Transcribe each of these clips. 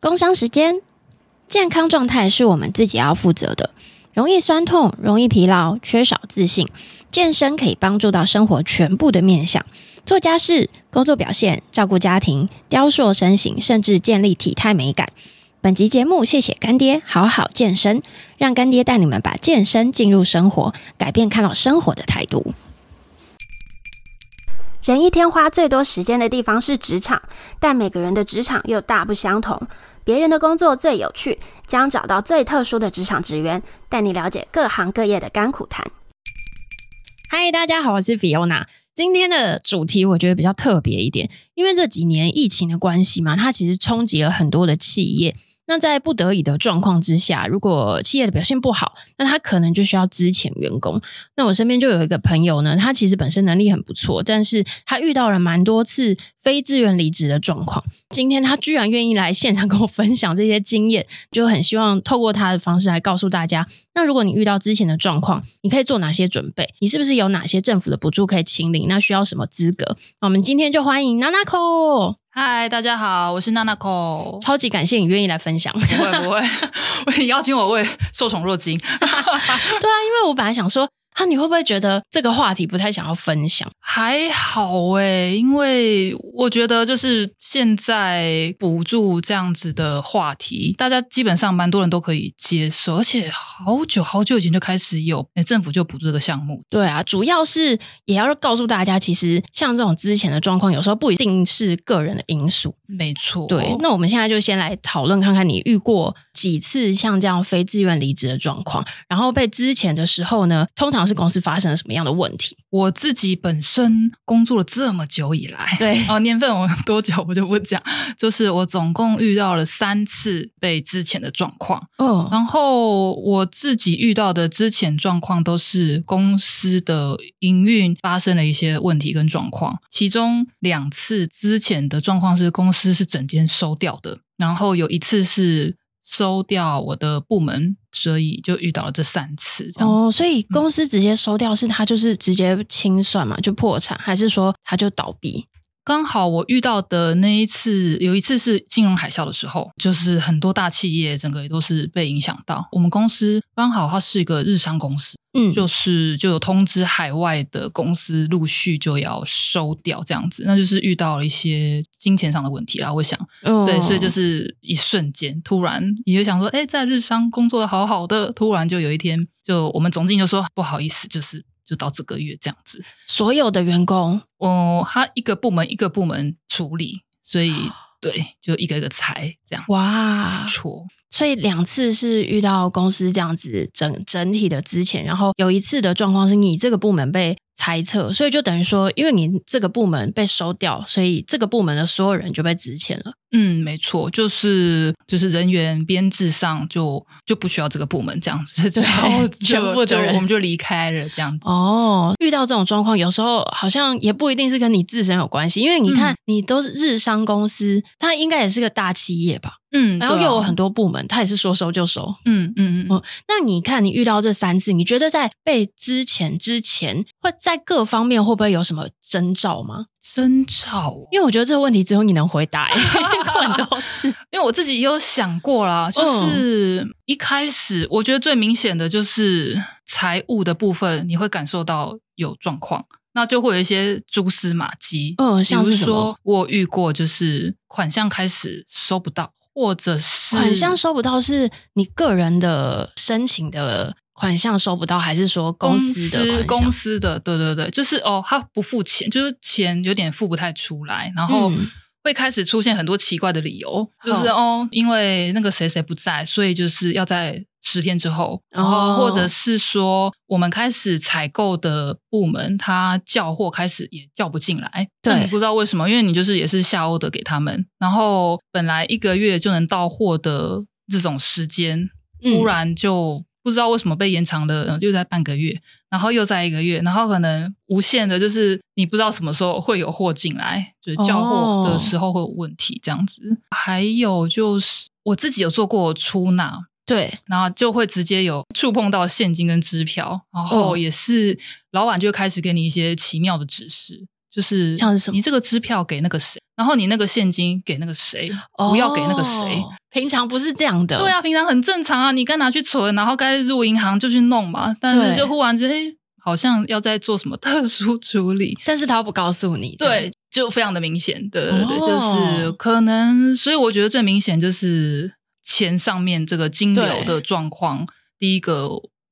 工商时间，健康状态是我们自己要负责的。容易酸痛、容易疲劳、缺少自信，健身可以帮助到生活全部的面向，做家事、工作表现、照顾家庭、雕塑身形，甚至建立体态美感。本集节目，谢谢干爹，好好健身，让干爹带你们把健身进入生活，改变看到生活的态度。人一天花最多时间的地方是职场，但每个人的职场又大不相同。别人的工作最有趣，将找到最特殊的职场职员，带你了解各行各业的甘苦谈。嗨，大家好，我是 Fiona。今天的主题我觉得比较特别一点，因为这几年疫情的关系嘛，它其实冲击了很多的企业。那在不得已的状况之下，如果企业的表现不好，那他可能就需要资遣员工。那我身边就有一个朋友呢，他其实本身能力很不错，但是他遇到了蛮多次非自愿离职的状况。今天他居然愿意来现场跟我分享这些经验，就很希望透过他的方式来告诉大家，那如果你遇到之前的状况，你可以做哪些准备？你是不是有哪些政府的补助可以请领？那需要什么资格？我们今天就欢迎娜娜。嗨，大家好，我是 Nanako。超级感谢你愿意来分享。不会不会，你邀请我，我也受宠若惊。对啊，因为我本来想说。那、啊、你会不会觉得这个话题不太想要分享？还好诶、欸，因为我觉得就是现在补助这样子的话题，大家基本上蛮多人都可以接受，而且好久好久以前就开始有，政府就补助这个项目。对啊，主要是也要告诉大家，其实像这种之前的状况，有时候不一定是个人的因素。没错。对，那我们现在就先来讨论看看，你遇过几次像这样非自愿离职的状况，然后被之前的时候呢，通常是公司发生了什么样的问题？我自己本身工作了这么久以来，对哦，年份我多久我就不讲，就是我总共遇到了三次被之前的状况。哦，然后我自己遇到的之前状况都是公司的营运发生了一些问题跟状况，其中两次之前的状况是公司是整间收掉的，然后有一次是。收掉我的部门，所以就遇到了这三次这样子。哦，所以公司直接收掉，是他就是直接清算嘛，就破产，还是说他就倒闭？刚好我遇到的那一次，有一次是金融海啸的时候，就是很多大企业整个也都是被影响到。我们公司刚好它是一个日商公司，嗯，就是就有通知海外的公司陆续就要收掉这样子，那就是遇到了一些金钱上的问题啦。我想，哦、对，所以就是一瞬间突然，你就想说，哎，在日商工作的好好的，突然就有一天，就我们总经理就说不好意思，就是。就到这个月这样子，所有的员工，哦，他一个部门一个部门处理，所以对，就一个一个裁这样。哇，错，所以两次是遇到公司这样子整整体的之前，然后有一次的状况是你这个部门被。猜测，所以就等于说，因为你这个部门被收掉，所以这个部门的所有人就被资遣了。嗯，没错，就是就是人员编制上就就不需要这个部门这样子，然后全部的人我们就离开了这样子。哦，遇到这种状况，有时候好像也不一定是跟你自身有关系，因为你看，你都是日商公司，它应该也是个大企业吧？嗯，然后又有很多部门，他也是说收就收。嗯嗯嗯嗯。那你看，你遇到这三次，你觉得在被资遣之前，会在各方面会不会有什么征兆吗？征兆？因为我觉得这个问题只有你能回答。很多次，因为我自己也有想过啦，就是一开始我觉得最明显的就是财务的部分，你会感受到有状况，那就会有一些蛛丝马迹。嗯，像是说我遇过，就是款项开始收不到。或者是款项收不到，是你个人的申请的款项收不到，还是说公司的款项？公司的，对对对，就是哦，他不付钱，就是钱有点付不太出来，然后会开始出现很多奇怪的理由，嗯、就是哦，因为那个谁谁不在，所以就是要在。十天之后，然后或者是说，我们开始采购的部门，他叫货开始也叫不进来，对，你不知道为什么，因为你就是也是下 order 给他们，然后本来一个月就能到货的这种时间，突然就不知道为什么被延长了，又在半个月，然后又在一个月，然后可能无限的，就是你不知道什么时候会有货进来，就是交货的时候会有问题这样子。还有就是我自己有做过出纳。对，然后就会直接有触碰到现金跟支票，然后也是老板就开始给你一些奇妙的指示，就是像是什么，你这个支票给那个谁，然后你那个现金给那个谁，不要给那个谁，平常不是这样的。对啊，平常很正常啊，你该拿去存，然后该入银行就去弄嘛。但是就忽然间，哎，好像要在做什么特殊处理，但是他不告诉你，对，就非常的明显。对对对，就是可能，所以我觉得最明显就是钱上面这个金流的状况，第一个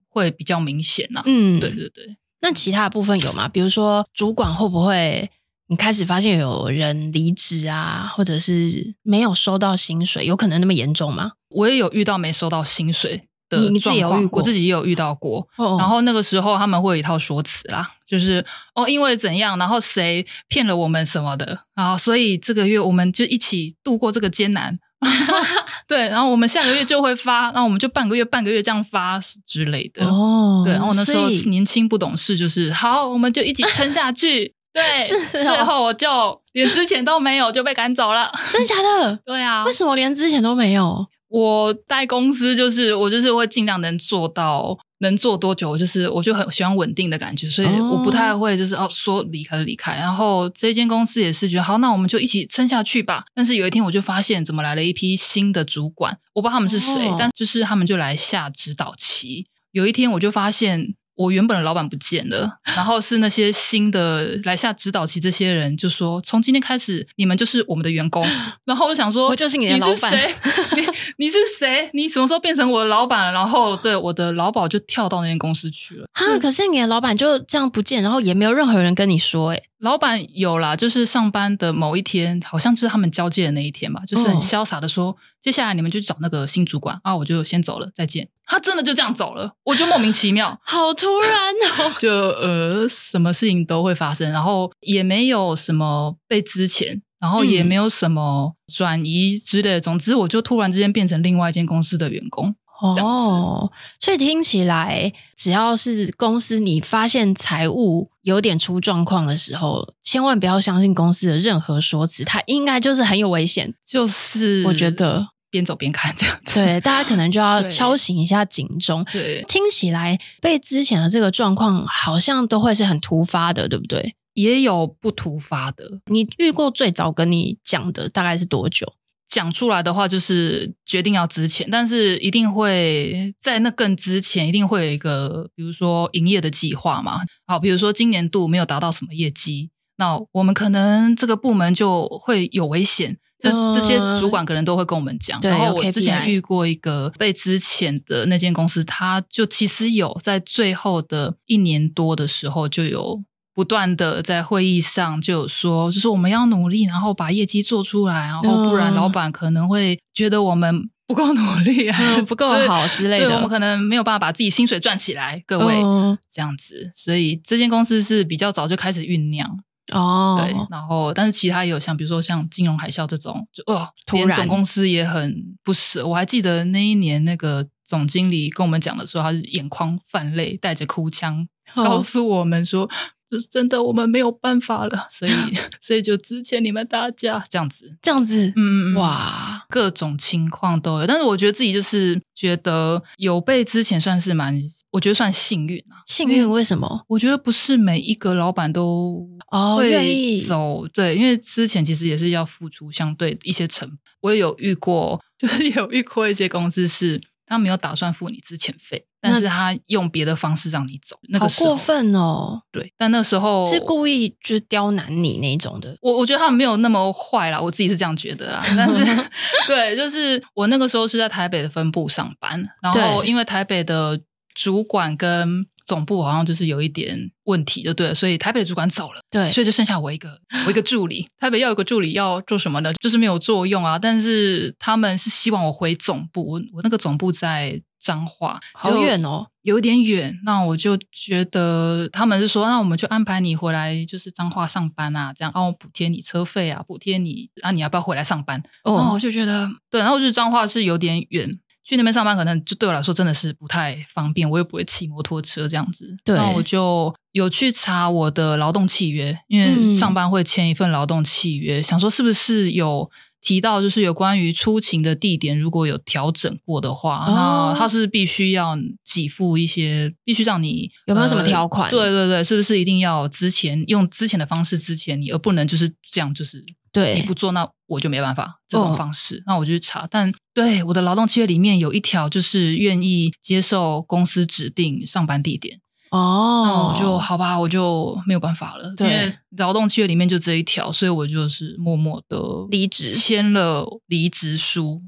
会比较明显呐。嗯，对对对。那其他的部分有吗？比如说主管会不会？你开始发现有人离职啊，或者是没有收到薪水，有可能那么严重吗？我也有遇到没收到薪水的状况，你，自己有遇过？我自己也有遇到过。哦哦，然后那个时候他们会有一套说辞啦，就是哦，因为怎样，然后谁骗了我们什么的，然后所以这个月我们就一起度过这个艰难。对，然后我们下个月就会发，然后我们就半个月半个月这样发之类的。哦，对，然后那时候年轻不懂事，就是好，我们就一起撑下去。对，是哦、最后我就连之前都没有就被赶走了，真的假的？对啊，为什么连之前都没有？我在公司就是我就是会尽量能做到能做多久，就是我就很喜欢稳定的感觉，所以我不太会就是哦说离开就离开。然后这间公司也是觉得好，那我们就一起撑下去吧。但是有一天我就发现，怎么来了一批新的主管，我不知道他们是谁，哦、但就是他们就来下指导棋。有一天我就发现。我原本的老板不见了，然后是那些新的来下指导期这些人就说，从今天开始你们就是我们的员工。然后我想说，我就是你的老板。你是谁？你 你是谁？你什么时候变成我的老板了？然后对我的劳保就跳到那间公司去了。哈，可是你的老板就这样不见，然后也没有任何人跟你说，诶老板有啦，就是上班的某一天，好像就是他们交接的那一天吧，就是很潇洒的说，哦、接下来你们就去找那个新主管啊，我就先走了，再见。他真的就这样走了，我就莫名其妙，好突然哦，就呃，什么事情都会发生，然后也没有什么被之前，然后也没有什么转移之类的，嗯、总之我就突然之间变成另外一间公司的员工。哦，所以听起来，只要是公司你发现财务有点出状况的时候，千万不要相信公司的任何说辞，它应该就是很有危险。就是我觉得边走边看这样子，对，大家可能就要敲醒一下警钟。对，听起来被之前的这个状况好像都会是很突发的，对不对？也有不突发的。你遇过最早跟你讲的大概是多久？讲出来的话就是决定要之前，但是一定会在那更之前，一定会有一个，比如说营业的计划嘛。好，比如说今年度没有达到什么业绩，那我们可能这个部门就会有危险。这这些主管可能都会跟我们讲。然后我之前遇过一个被之前的那间公司，他就其实有在最后的一年多的时候就有。不断的在会议上就有说，就是我们要努力，然后把业绩做出来，然后不然老板可能会觉得我们不够努力，嗯、不够好之类的。对，我们可能没有办法把自己薪水赚起来，各位、嗯、这样子。所以这间公司是比较早就开始酝酿哦。对，然后但是其他也有像比如说像金融海啸这种，就哦，突然总公司也很不舍。我还记得那一年那个总经理跟我们讲的时候，他是眼眶泛泪，带着哭腔告诉我们说。哦就是真的，我们没有办法了，所以 所以就资遣你们大家这样子，这样子，嗯嗯哇，各种情况都有。但是我觉得自己就是觉得有被之前算是蛮，我觉得算幸运啊。幸运为什么？我觉得不是每一个老板都哦愿意走，对，因为之前其实也是要付出相对一些成本。我也有遇过，就是有遇过一些公司是他没有打算付你之前费。但是他用别的方式让你走，那个时候过分哦。对，但那时候是故意就是刁难你那种的。我我觉得他们没有那么坏啦，我自己是这样觉得啦。但是 对，就是我那个时候是在台北的分部上班，然后因为台北的主管跟总部好像就是有一点问题，就对了，所以台北的主管走了，对，所以就剩下我一个，我一个助理。台北要有个助理要做什么呢？就是没有作用啊。但是他们是希望我回总部，我我那个总部在。彰化好远哦，有点远。那我就觉得他们是说，那我们就安排你回来，就是彰化上班啊，这样，然后补贴你车费啊，补贴你，啊，你要不要回来上班？哦，然后我就觉得对，然后就是彰化是有点远，去那边上班可能就对我来说真的是不太方便，我又不会骑摩托车这样子。对，那我就有去查我的劳动契约，因为上班会签一份劳动契约，嗯、想说是不是有。提到就是有关于出勤的地点，如果有调整过的话，哦、那他是必须要给付一些，必须让你有没有什么条款？对对对，是不是一定要之前用之前的方式之前你，而不能就是这样就是对，你不做，那我就没办法这种方式。哦、那我就去查，但对我的劳动契约里面有一条，就是愿意接受公司指定上班地点。哦，那我就好吧，我就没有办法了。对，因为劳动契约里面就这一条，所以我就是默默的离职，签了离职书。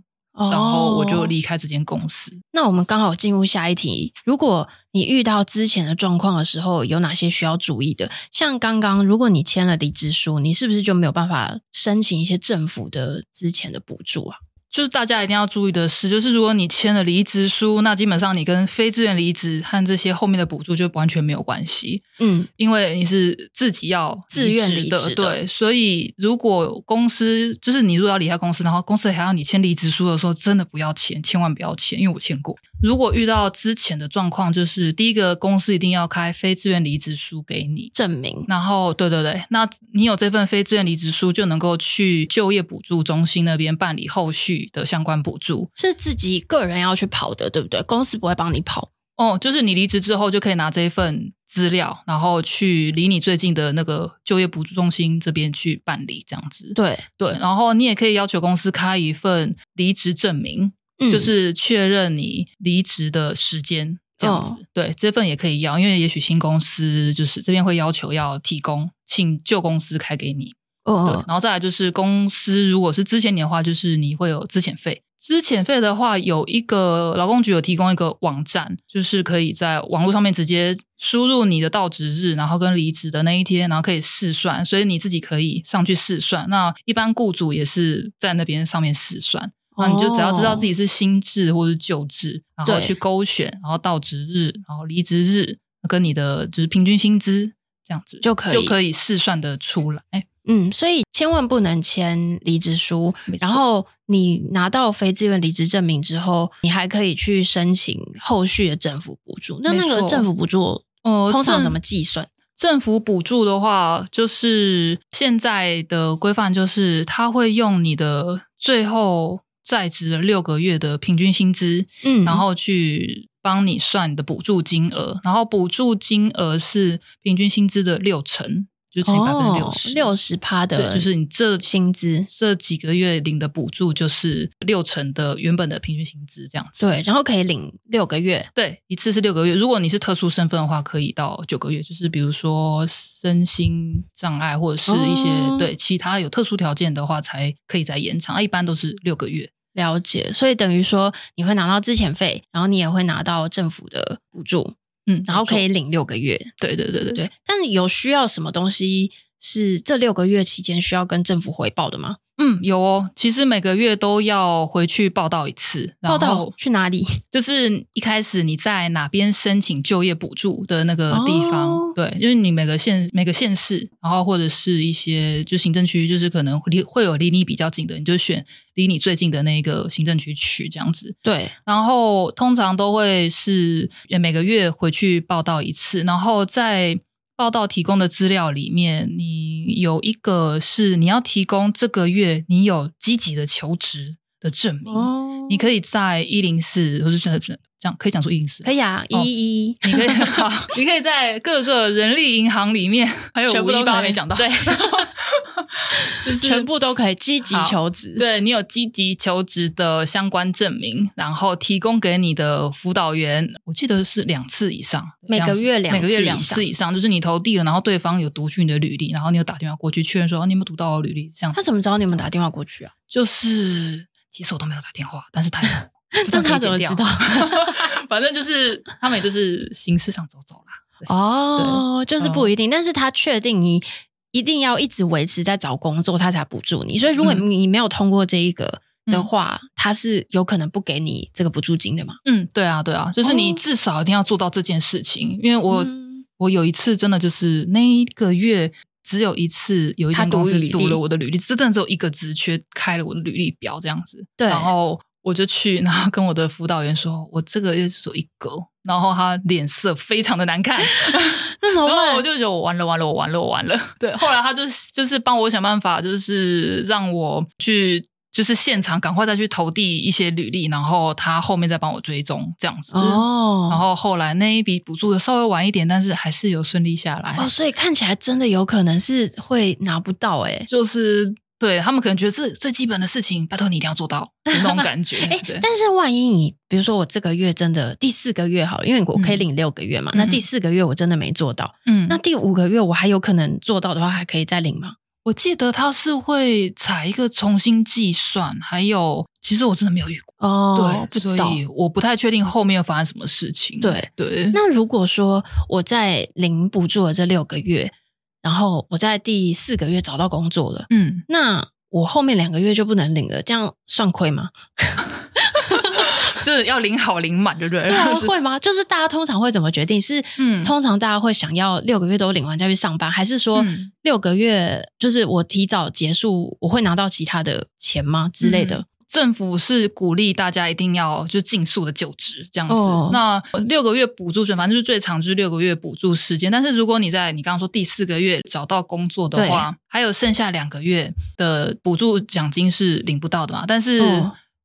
然后我就离开这间公司。那我们刚好进入下一题。如果你遇到之前的状况的时候，有哪些需要注意的？像刚刚，如果你签了离职书，你是不是就没有办法申请一些政府的之前的补助啊？就是大家一定要注意的是，就是如果你签了离职书，那基本上你跟非自愿离职和这些后面的补助就完全没有关系。嗯，因为你是自己要自愿离职的，对。所以如果公司就是你如果要离开公司，然后公司还要你签离职书的时候，真的不要签，千万不要签，因为我签过。如果遇到之前的状况，就是第一个公司一定要开非自愿离职书给你证明，然后对对对，那你有这份非自愿离职书，就能够去就业补助中心那边办理后续的相关补助，是自己个人要去跑的，对不对？公司不会帮你跑哦，就是你离职之后就可以拿这一份资料，然后去离你最近的那个就业补助中心这边去办理，这样子。对对，然后你也可以要求公司开一份离职证明。就是确认你离职的时间这样子，哦、对，这份也可以要，因为也许新公司就是这边会要求要提供，请旧公司开给你。哦，对，然后再来就是公司如果是之前你的话，就是你会有资遣费。资遣费的话，有一个劳工局有提供一个网站，就是可以在网络上面直接输入你的到职日，然后跟离职的那一天，然后可以试算，所以你自己可以上去试算。那一般雇主也是在那边上面试算。那你就只要知道自己是新制或是旧制，然后去勾选，然后到职日，然后离职日，跟你的就是平均薪资这样子就可以就可以试算的出来。嗯，所以千万不能签离职书。然后你拿到非自愿离职证明之后，你还可以去申请后续的政府补助。那那个政府补助，呃，通常怎么计算？政府补助的话，就是现在的规范就是他会用你的最后。在职的六个月的平均薪资，嗯，然后去帮你算你的补助金额，然后补助金额是平均薪资的六成，就乘以百分之六十，六十趴的，就是你这薪资。这几个月领的补助就是六成的原本的平均薪资这样子，对，然后可以领六个月，对，一次是六个月，如果你是特殊身份的话，可以到九个月，就是比如说身心障碍或者是一些、哦、对其他有特殊条件的话，才可以再延长，一般都是六个月。了解，所以等于说你会拿到资遣费，然后你也会拿到政府的补助，嗯，然后可以领六个月。对对对对对。但是有需要什么东西是这六个月期间需要跟政府回报的吗？嗯，有哦。其实每个月都要回去报到一次。报道去哪里？就是一开始你在哪边申请就业补助的那个地方。哦、对，因为你每个县每个县市，然后或者是一些就行政区，就是可能离会有离你比较近的，你就选离你最近的那个行政区去这样子。对，然后通常都会是每个月回去报到一次，然后在。报道提供的资料里面，你有一个是你要提供这个月你有积极的求职的证明。哦，你可以在一零四，或者是这样可以讲出一零四，可以啊，一一一，你可以，好，你可以在各个人力银行里面，还有五一八没讲到，对。就是全部都可以积极求职，对，你有积极求职的相关证明，然后提供给你的辅导员，我记得是两次以上，每个月两每个月两次以上，就是你投递了，然后对方有读取你的履历，然后你有打电话过去确认说，你有没有读到我履历？这样，他怎么知道你们打电话过去啊？就是其实我都没有打电话，但是他有，那他怎么知道？反正就是他们也就是形式上走走啦。哦，就是不一定，但是他确定你。一定要一直维持在找工作，他才补助你。所以，如果你没有通过这一个的话，嗯、他是有可能不给你这个补助金的嘛？嗯，对啊，对啊，就是你至少一定要做到这件事情。哦、因为我、嗯、我有一次真的就是那一个月只有一次有一间公司读了我的履历，真的只有一个职缺开了我的履历表这样子。对，然后我就去，然后跟我的辅导员说，我这个月只有一个。然后他脸色非常的难看，那怎么办？我就觉得我完了完了我完了我完了。对，后来他就就是帮我想办法，就是让我去就是现场赶快再去投递一些履历，然后他后面再帮我追踪这样子。哦，然后后来那一笔补助稍微晚一点，但是还是有顺利下来。哦，所以看起来真的有可能是会拿不到诶。就是对他们可能觉得这最基本的事情，拜托你一定要做到那种感觉。哎，但是万一你比如说我这个月真的第四个月好了，因为我可以领六个月嘛，嗯、那第四个月我真的没做到，嗯，那第五个月我还有可能做到的话，还可以再领吗？我记得他是会采一个重新计算，还有其实我真的没有遇过哦，对，所以我不太确定后面又发生什么事情。对对，那如果说我在零补助的这六个月，然后我在第四个月找到工作了，嗯，那我后面两个月就不能领了，这样算亏吗？就是要领好领满，对不对？对啊，会吗？就是大家通常会怎么决定？是，嗯，通常大家会想要六个月都领完再去上班，还是说六个月就是我提早结束，我会拿到其他的钱吗之类的？嗯，政府是鼓励大家一定要就尽速的就职这样子。哦，那六个月补助，反正就是最长就是六个月补助时间。但是如果你在你刚刚说第四个月找到工作的话，还有剩下两个月的补助奖金是领不到的嘛？但是。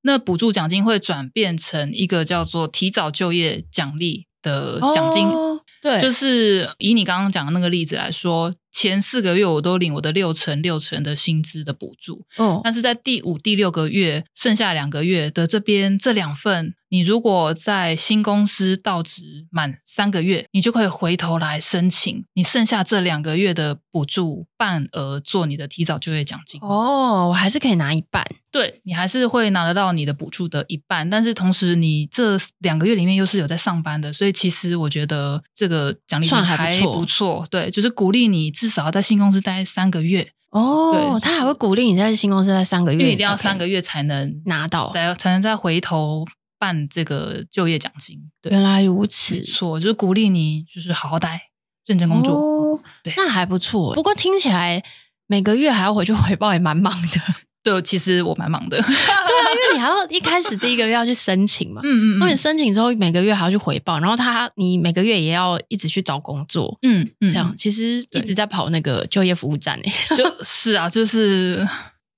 哦那补助奖金会转变成一个叫做提早就业奖励的奖金，哦，对，就是以你刚刚讲的那个例子来说，前四个月我都领我的六成六成的薪资的补助，哦，但是在第五、第六个月，剩下两个月的这边这两份。你如果在新公司到职满三个月，你就可以回头来申请你剩下这两个月的补助半额做你的提早就业奖金。哦，我还是可以拿一半。对，你还是会拿得到你的补助的一半，但是同时你这两个月里面又是有在上班的，所以其实我觉得这个奖励还还不错。对，就是鼓励你至少要在新公司待三个月。哦，他还会鼓励你在新公司待三个月，因为一定要三个月才能拿到，才才能再回头。办这个就业奖金，对，原来如此，错，就是鼓励你，就是好好待，认真工作，哦、对，那还不错。不过听起来每个月还要回去回报，也蛮忙的。对，其实我蛮忙的。对啊，因为你还要一开始第一个月要去申请嘛，嗯嗯，嗯，那你申请之后每个月还要去回报，然后他你每个月也要一直去找工作，嗯嗯，这样其实一直在跑那个就业服务站诶，就 是啊，就是。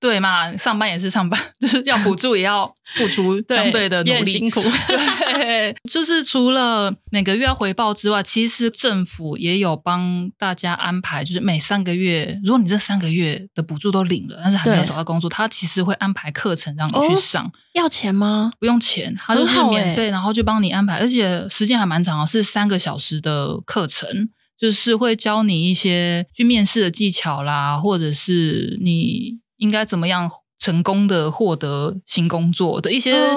对嘛，上班也是上班，就是要补助也要付出 相对的努力，辛苦。对，就是除了每个月要回报之外，其实政府也有帮大家安排，就是每三个月，如果你这三个月的补助都领了，但是还没有找到工作，他其实会安排课程让你去上。哦，要钱吗？不用钱，他就是免费，然后就帮你安排，而且时间还蛮长，是三个小时的课程，就是会教你一些去面试的技巧啦，或者是你。应该怎么样成功的获得新工作的一些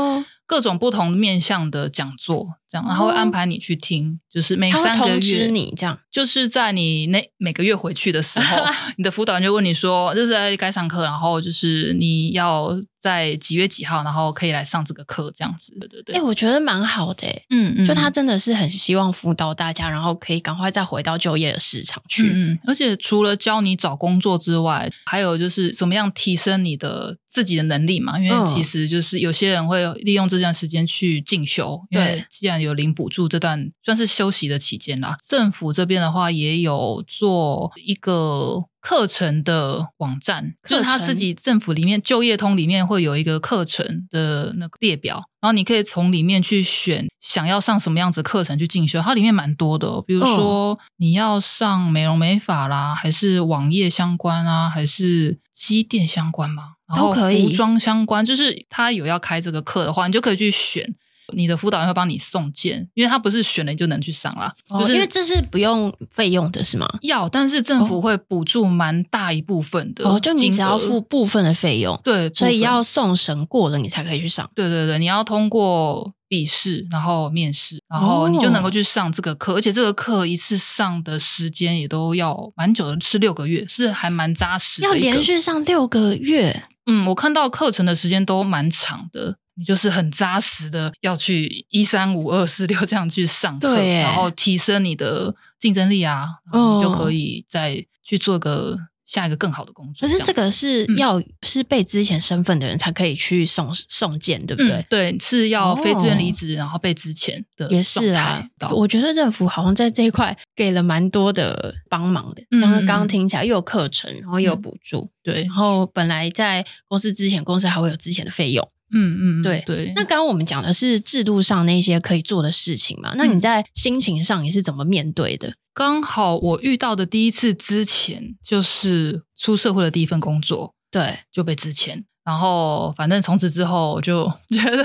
各种不同面向的讲座，这样，然后会安排你去听，就是每三个月通知你这样，就是在你那每个月回去的时候，你的辅导员就问你说，就是在该上课，然后就是你要。在几月几号，然后可以来上这个课，这样子，对对对。哎、欸，我觉得蛮好的，嗯嗯，就他真的是很希望辅导大家，然后可以赶快再回到就业的市场去。嗯，而且除了教你找工作之外，还有就是怎么样提升你的自己的能力嘛？因为其实就是有些人会利用这段时间去进修，因为既然有领补助，这段算是休息的期间啦。政府这边的话也有做一个。课程的网站，就是他自己政府里面就业通里面会有一个课程的那个列表，然后你可以从里面去选想要上什么样子课程去进修。它里面蛮多的哦，比如说你要上美容美发啦，还是网页相关啊，还是机电相关吗？都可以，服装相关，就是他有要开这个课的话，你就可以去选。你的辅导员会帮你送件，因为他不是选了你就能去上啦，哦、就是因为这是不用费用的，是吗？要，但是政府会补助蛮大一部分的，哦，就你只要付部分的费用，对，所以要送审过了你才可以去上，对对对，你要通过笔试，然后面试，然后你就能够去上这个课，哦、而且这个课一次上的时间也都要蛮久的，是六个月，是还蛮扎实的，要连续上六个月，嗯，我看到课程的时间都蛮长的。你就是很扎实的要去一三五二四六这样去上课，然后提升你的竞争力啊，然后你就可以再去做个下一个更好的工作。可是这个是要是被之前身份的人才可以去送送件，对不对？嗯、对，是要非自愿离职，然后被之前的也是啊。我觉得政府好像在这一块给了蛮多的帮忙的。刚刚刚听起来又有课程，然后又有补助，嗯、对。然后本来在公司之前，公司还会有之前的费用。嗯嗯，对对。那刚刚我们讲的是制度上那些可以做的事情嘛？那你在心情上你是怎么面对的？刚好我遇到的第一次之前就是出社会的第一份工作，对，就被资遣。然后，反正从此之后，我就 觉得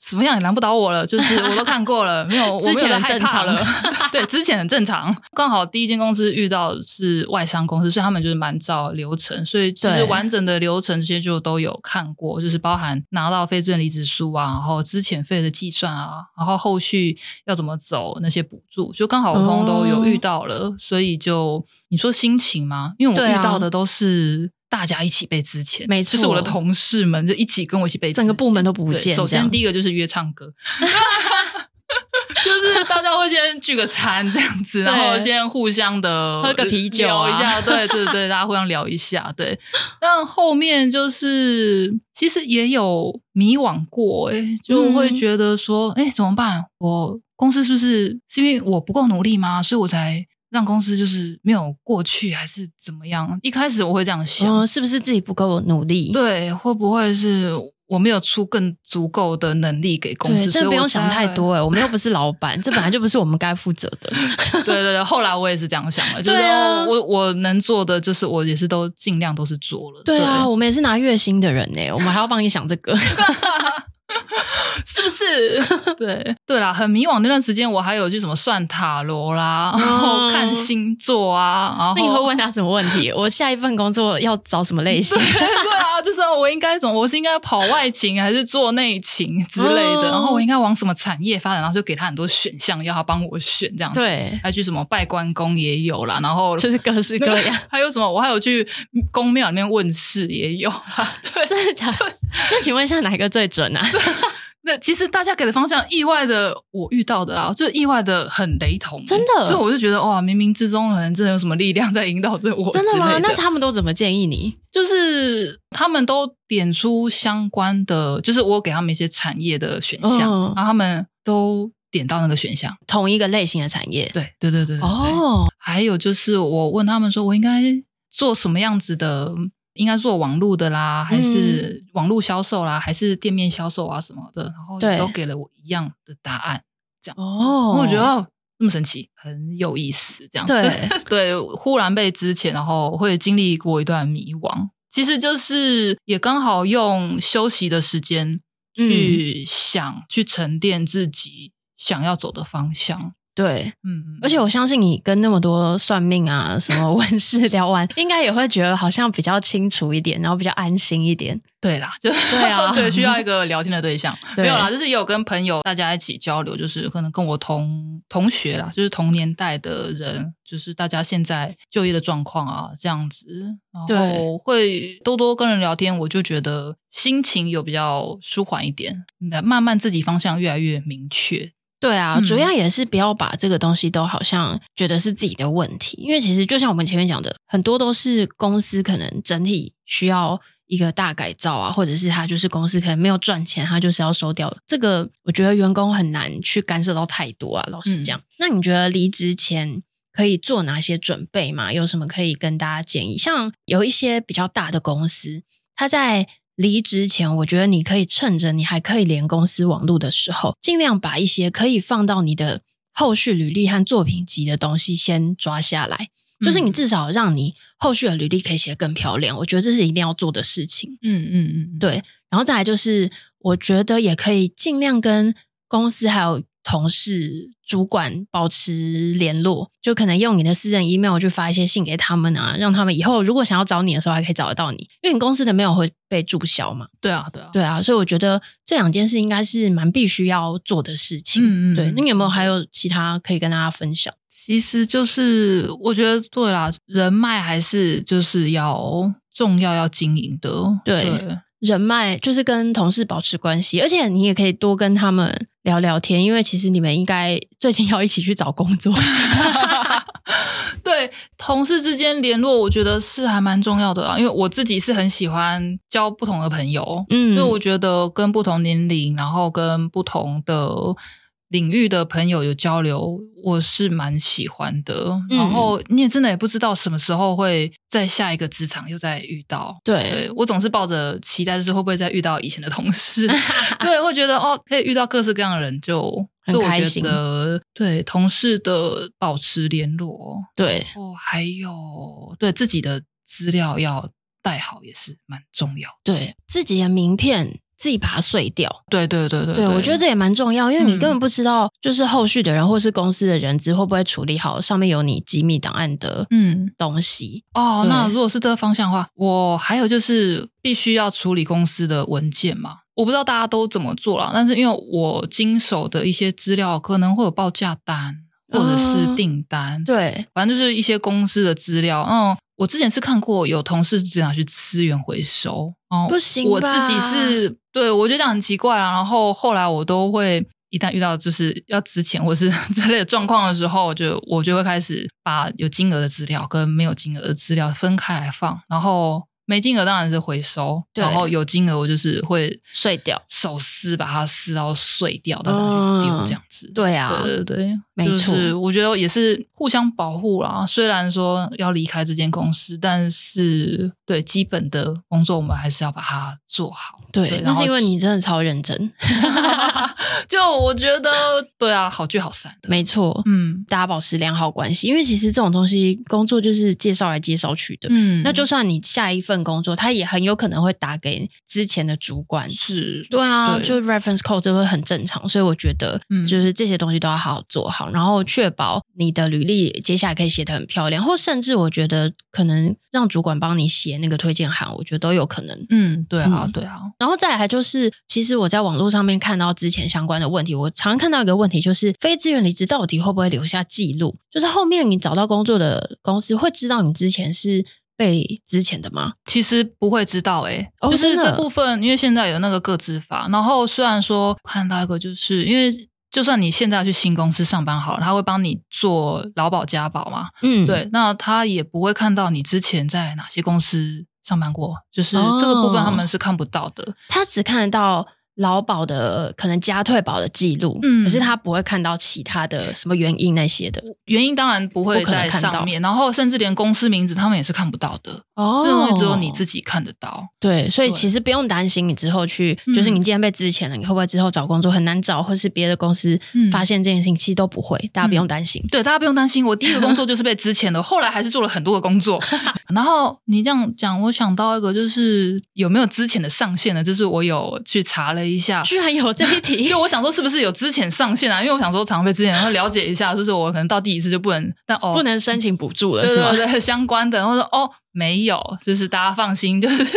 什么样也难不倒我了。就是我都看过了，没有，我没有在害怕了。对，之前很正常。刚好第一间公司遇到是外商公司，所以他们就是蛮照流程，所以就是完整的流程这些就都有看过，就是包含拿到非自愿离职书啊，然后资遣费的计算啊，然后后续要怎么走那些补助，就刚好我通通都有遇到了，哦、所以就你说心情吗？因为我遇到的都是。大家一起被之前，没错，就是我的同事们就一起跟我一起被整个部门都不见。首先第一个就是约唱歌，就是大家会先聚个餐这样子，然后先互相的喝个啤酒聊一下，对对对，大家互相聊一下，对。但后面就是其实也有迷惘过，哎，就会觉得说，哎、嗯，怎么办？我公司是不是是因为我不够努力吗？所以我才。让公司就是没有过去，还是怎么样？一开始我会这样想，嗯，是不是自己不够努力？对，会不会是我没有出更足够的能力给公司？这不用想太多哎，我们又不是老板，这本来就不是我们该负责的。对对对，后来我也是这样想的，就是我我能做的，就是我也是都尽量都是做了。对啊，我们也是拿月薪的人呢，我们还要帮你想这个。是不是？对对啦，很迷惘那段时间，我还有去什么算塔罗啦，然后看星座啊。然后那你会问他什么问题？我下一份工作要找什么类型？对，对啊，就是我应该怎么？我是应该跑外勤还是做内勤之类的？然后我应该往什么产业发展？然后就给他很多选项，要他帮我选这样子。对，还去什么拜关公也有啦，然后就是各式各样。还有什么？我还有去宫庙里面问事也有。对，真的假的？那请问一下，哪一个最准啊？那其实大家给的方向，意外的我遇到的啦，就意外的很雷同，真的。所以我就觉得哇，冥冥之中可能真的有什么力量在引导着我。真的吗？那他们都怎么建议你？就是他们都点出相关的，就是我给他们一些产业的选项，嗯、然后他们都点到那个选项，同一个类型的产业。对对对对对。哦，还有就是我问他们说，我应该做什么样子的？应该做网络的啦，还是网络销售啦，嗯、还是店面销售啊什么的？然后都给了我一样的答案，这样子。哦，我觉得那么神奇，很有意思。这样子，对 对，忽然被之前，然后会经历过一段迷惘。其实就是也刚好用休息的时间去想，嗯、去沉淀自己想要走的方向。对，嗯，而且我相信你跟那么多算命啊、什么问事聊完，应该也会觉得好像比较清楚一点，然后比较安心一点。对啦，就对啊，对，需要一个聊天的对象。对。没有啦，就是也有跟朋友大家一起交流，就是可能跟我同同学啦，就是同年代的人，就是大家现在就业的状况啊，这样子，然后会多多跟人聊天，我就觉得心情有比较舒缓一点，慢慢自己方向越来越明确。对啊，主要也是不要把这个东西都好像觉得是自己的问题，因为其实就像我们前面讲的，很多都是公司可能整体需要一个大改造啊，或者是他就是公司可能没有赚钱，他就是要收掉这个。我觉得员工很难去干涉到太多啊，老实讲。嗯、那你觉得离职前可以做哪些准备吗？有什么可以跟大家建议？像有一些比较大的公司，他在离职前，我觉得你可以趁着你还可以连公司网路的时候，尽量把一些可以放到你的后续履历和作品集的东西先抓下来，嗯、就是你至少让你后续的履历可以写得更漂亮。我觉得这是一定要做的事情。嗯嗯嗯，对。然后再来就是，我觉得也可以尽量跟公司还有。同事、主管保持联络，就可能用你的私人 email 去发一些信给他们啊，让他们以后如果想要找你的时候，还可以找得到你，因为你公司的 mail 会被注销嘛。对啊，对啊，对啊，所以我觉得这两件事应该是蛮必须要做的事情。嗯嗯，对。那你有没有还有其他可以跟大家分享？其实就是我觉得对啦，人脉还是就是要重要要经营的。对。对人脉就是跟同事保持关系，而且你也可以多跟他们聊聊天，因为其实你们应该最近要一起去找工作。对，同事之间联络，我觉得是还蛮重要的啦，因为我自己是很喜欢交不同的朋友，嗯，所以我觉得跟不同年龄，然后跟不同的。领域的朋友有交流，我是蛮喜欢的。嗯、然后你也真的也不知道什么时候会在下一个职场又再遇到。对，对我总是抱着期待，就是会不会再遇到以前的同事？对，会觉得哦，可以遇到各式各样的人就，就很开心。对，同事的保持联络，对，哦，还有对自己的资料要。带好也是蛮重要。对，自己的名片。自己把它碎掉，对对对对，对，我觉得这也蛮重要，因为你根本不知道，就是后续的人或是公司的人资会不会处理好上面有你机密档案的嗯。东西。嗯、哦，那如果是这个方向的话，我还有就是必须要处理公司的文件嘛，我不知道大家都怎么做啦，但是因为我经手的一些资料可能会有报价单或者是订单，嗯、对，反正就是一些公司的资料，嗯。我之前是看过有同事直接拿去资源回收，哦，不行，我自己是对，我觉得这样很奇怪啊。然后后来我都会一旦遇到就是要值钱或是 之类的状况的时候，就我就会开始把有金额的资料跟没有金额的资料分开来放，然后。没金额当然是回收，然后有金额我就是会碎掉，手撕把它撕到碎掉，再去丢这样子。对啊，对对对，没错，我觉得也是互相保护啦。虽然说要离开这间公司，但是对基本的工作我们还是要把它做好。对，那是因为你真的超认真。就我觉得，对啊，好聚好散的，没错。嗯，大家保持良好关系，因为其实这种东西工作就是介绍来介绍去的。嗯，那就算你下一份。工作，他也很有可能会打给之前的主管，是对啊，对就 reference code 就会很正常，所以我觉得，就是这些东西都要好好做好，嗯、然后确保你的履历接下来可以写得很漂亮，或甚至我觉得可能让主管帮你写那个推荐函，我觉得都有可能。嗯，对啊，嗯、对啊。然后再来就是，其实我在网络上面看到之前相关的问题，我常看到一个问题，就是非自愿离职到底会不会留下记录？就是后面你找到工作的公司会知道你之前是。被之前的吗？其实不会知道诶、欸哦、就是这部分，因为现在有那个个资法。然后虽然说看到一个，就是因为就算你现在去新公司上班好了，他会帮你做劳保家保嘛，嗯，对，那他也不会看到你之前在哪些公司上班过，就是这个部分他们是看不到的，哦、他只看得到。劳保的可能加退保的记录，嗯，可是他不会看到其他的什么原因那些的。原因，当然不会在上面，然后甚至连公司名字他们也是看不到的哦，这种东西只有你自己看得到。对，所以其实不用担心，你之后去就是你既然被资遣了，你会不会之后找工作很难找，或是别的公司发现这件事情，其实都不会，大家不用担心。对，大家不用担心。我第一个工作就是被资遣的，后来还是做了很多的工作。然后你这样讲，我想到一个，就是有没有之前的上限呢？就是我有去查了一下，居然有这一题，就我想说是不是有之前上限啊？因为我想说常被之前，然后了解一下，就是我可能到第一次就不能，但哦不能申请补助了，是吗？对对对，相关的，然后说哦没有，就是大家放心，就是之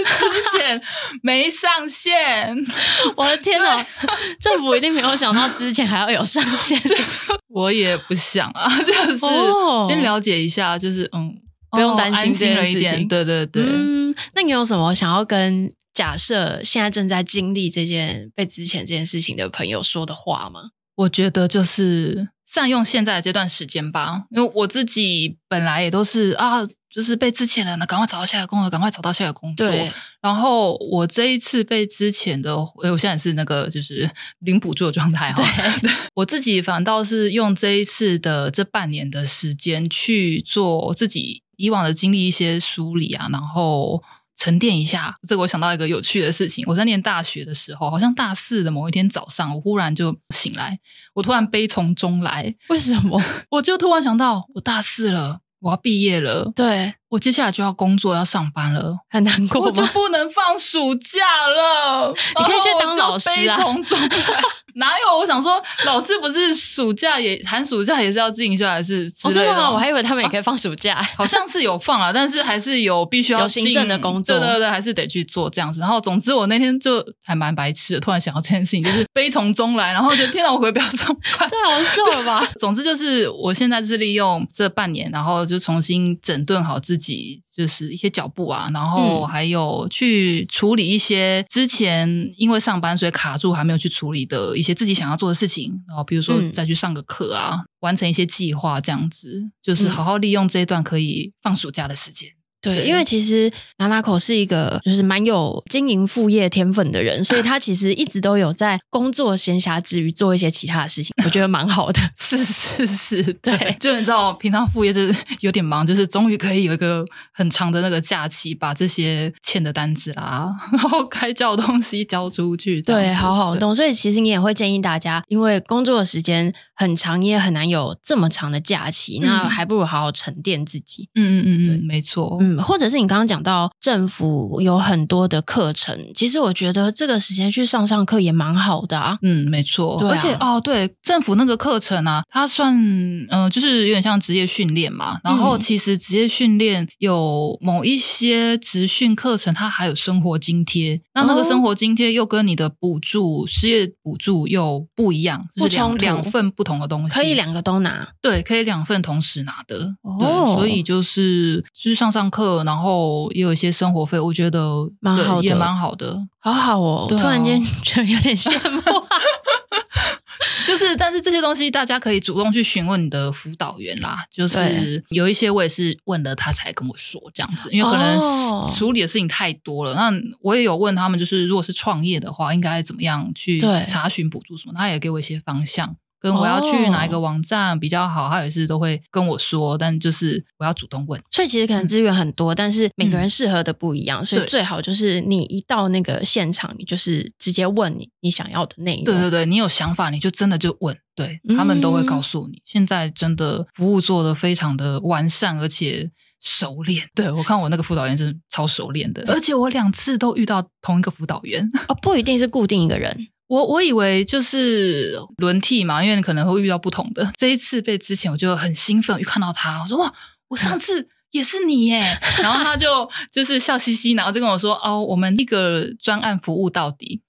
前没上线。我的天呐，政府一定没有想到之前还要有上线，我也不想啊，就是先了解一下，就是嗯，不用担心这件事情，对对对，嗯，那你有什么想要跟？假设现在正在经历这件被之前这件事情的朋友说的话吗？我觉得就是善用现在的这段时间吧，因为我自己本来也都是啊，就是被之前的，那赶快找到下一个工作，赶快找到下一个工作。对。然后我这一次被之前的，我现在是那个就是零补助的状态哈。对。我自己反倒是用这一次的这半年的时间去做自己以往的经历一些梳理啊，然后。沉淀一下，这个我想到一个有趣的事情。我在念大学的时候，好像大四的某一天早上，我忽然就醒来，我突然悲从中来。为什么？我就突然想到，我大四了，我要毕业了。对。我接下来就要工作，要上班了，很难过。我就不能放暑假了。你可以去当老师啊！从中哪有？我想说，老师不是暑假也寒暑假也是要静下来，是之类的。哦，真的吗？我还以为他们也可以放暑假，好像是有放啊，但是还是有必须要有行政的工作，对对对，还是得去做这样子。然后，总之我那天就还蛮白痴的，突然想到这件事情，就是悲从中来，然后就天哪，我回不了上班，太好笑了吧？总之就是，我现在是利用这半年，然后就重新整顿好自己。自己就是一些脚步啊，然后还有去处理一些之前因为上班所以卡住还没有去处理的一些自己想要做的事情，然后比如说再去上个课啊，嗯、完成一些计划，这样子就是好好利用这一段可以放暑假的时间。对，因为其实 Nanako 是一个就是蛮有经营副业天分的人，所以他其实一直都有在工作闲暇之余做一些其他的事情，我觉得蛮好的。是 是是，对，就你知道，平常副业就是有点忙，就是终于可以有一个很长的那个假期，把这些欠的单子啦，然后该交的东西交出去，对，好好动。所以其实你也会建议大家，因为工作的时间很长，你也很难有这么长的假期，嗯、那还不如好好沉淀自己。嗯嗯嗯嗯，没错。嗯，或者是你刚刚讲到政府有很多的课程，其实我觉得这个时间去上上课也蛮好的啊。嗯，没错，而且哦，对，政府那个课程啊，它算嗯、呃，就是有点像职业训练嘛。然后其实职业训练有某一些职训课程，它还有生活津贴。那那个生活津贴又跟你的补助、失业补助又不一样，是两两份不同的东西，可以两个都拿。对，可以两份同时拿的。哦、对，所以就是就是上上课，然后也有一些生活费，我觉得蛮好的，也蛮好的，好好哦。啊、突然间 觉得有点羡慕。就是，但是这些东西大家可以主动去询问你的辅导员啦。就是有一些我也是问了他才跟我说这样子，因为可能处理的事情太多了。那我也有问他们，就是如果是创业的话，应该怎么样去查询补助什么？他也给我一些方向。跟我要去哪一个网站比较好，他也是都会跟我说，但就是我要主动问。所以其实可能资源很多，嗯、但是每个人适合的不一样，嗯、所以最好就是你一到那个现场，你就是直接问你你想要的内容。对对对，你有想法你就真的就问，对，他们都会告诉你。嗯、现在真的服务做的非常的完善，而且熟练。对，我看我那个辅导员是超熟练的，而且我两次都遇到同一个辅导员哦，不一定是固定一个人。我我以为就是轮替嘛，因为可能会遇到不同的。这一次被之前我就很兴奋，一看到他，我说哇，我上次也是你耶。然后他就就是笑嘻嘻，然后就跟我说哦，我们一个专案服务到底。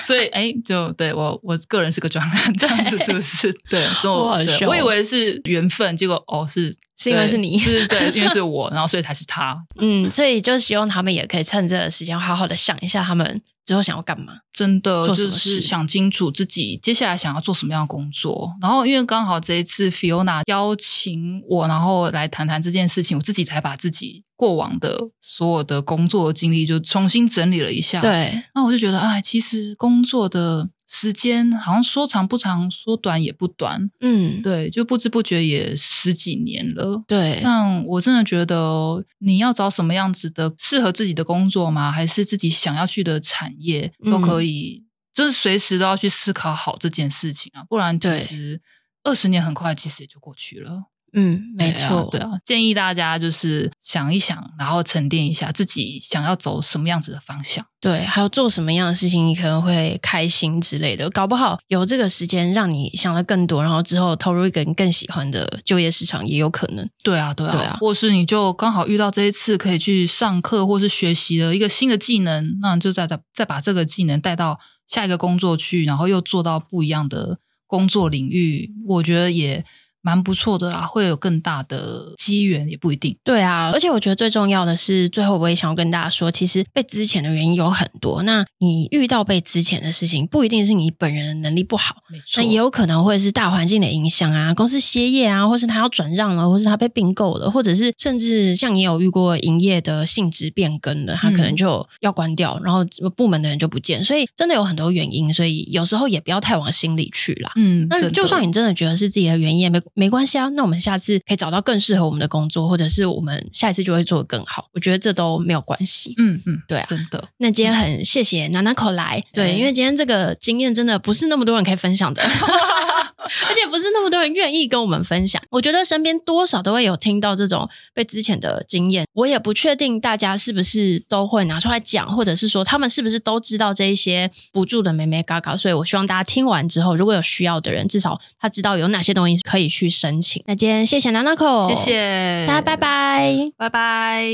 所以哎，就对我我个人是个专案这样子，是不是？对，就我，我以为是缘分，结果哦是是因为是你，是对，因为是我，然后所以才是他。嗯，所以就希望他们也可以趁这个时间好好的想一下他们。之后想要干嘛？真的就是想清楚自己接下来想要做什么样的工作。然后因为刚好这一次 Fiona 邀请我，然后来谈谈这件事情，我自己才把自己过往的所有的工作经历就重新整理了一下。对，那我就觉得，哎，其实工作的。时间好像说长不长，说短也不短，嗯，对，就不知不觉也十几年了，对。但我真的觉得，你要找什么样子的适合自己的工作吗？还是自己想要去的产业都可以，嗯、就是随时都要去思考好这件事情啊，不然其实二十年很快，其实也就过去了。嗯，没错，对啊，建议大家就是想一想，然后沉淀一下自己想要走什么样子的方向，对，还有做什么样的事情你可能会开心之类的，搞不好有这个时间让你想的更多，然后之后投入一个你更喜欢的就业市场也有可能。对啊，对啊，对啊，或是你就刚好遇到这一次可以去上课或是学习的一个新的技能，那你就再再再把这个技能带到下一个工作去，然后又做到不一样的工作领域，我觉得也。蛮不错的啦，会有更大的机缘也不一定。对啊，而且我觉得最重要的是，最后我也想要跟大家说，其实被资遣的原因有很多。那你遇到被资遣的事情，不一定是你本人的能力不好，那也有可能会是大环境的影响啊，公司歇业啊，或是他要转让了，或是他被并购了，或者是甚至像你有遇过营业的性质变更的，他可能就要关掉，嗯、然后部门的人就不见，所以真的有很多原因，所以有时候也不要太往心里去啦。嗯，那就算你真的觉得是自己的原因，也没。没关系啊，那我们下次可以找到更适合我们的工作，或者是我们下一次就会做得更好。我觉得这都没有关系。嗯嗯，对啊，真的。那今天很谢谢 Nanako 来，对，因为今天这个经验真的不是那么多人可以分享的。而且不是那么多人愿意跟我们分享。我觉得身边多少都会有听到这种被之前的经验。我也不确定大家是不是都会拿出来讲，或者是说他们是不是都知道这一些补助的美眉嘎嘎。所以我希望大家听完之后，如果有需要的人，至少他知道有哪些东西可以去申请。那今天谢谢 Nanako，谢谢大家，拜拜，拜拜。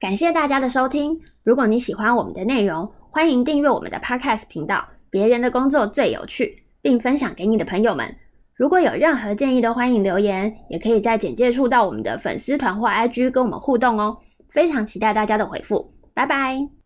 感谢大家的收听。如果你喜欢我们的内容，欢迎订阅我们的 Podcast 频道。别人的工作最有趣，并分享给你的朋友们。如果有任何建议，都欢迎留言，也可以在简介处到我们的粉丝团或 IG 跟我们互动哦。非常期待大家的回复，拜拜。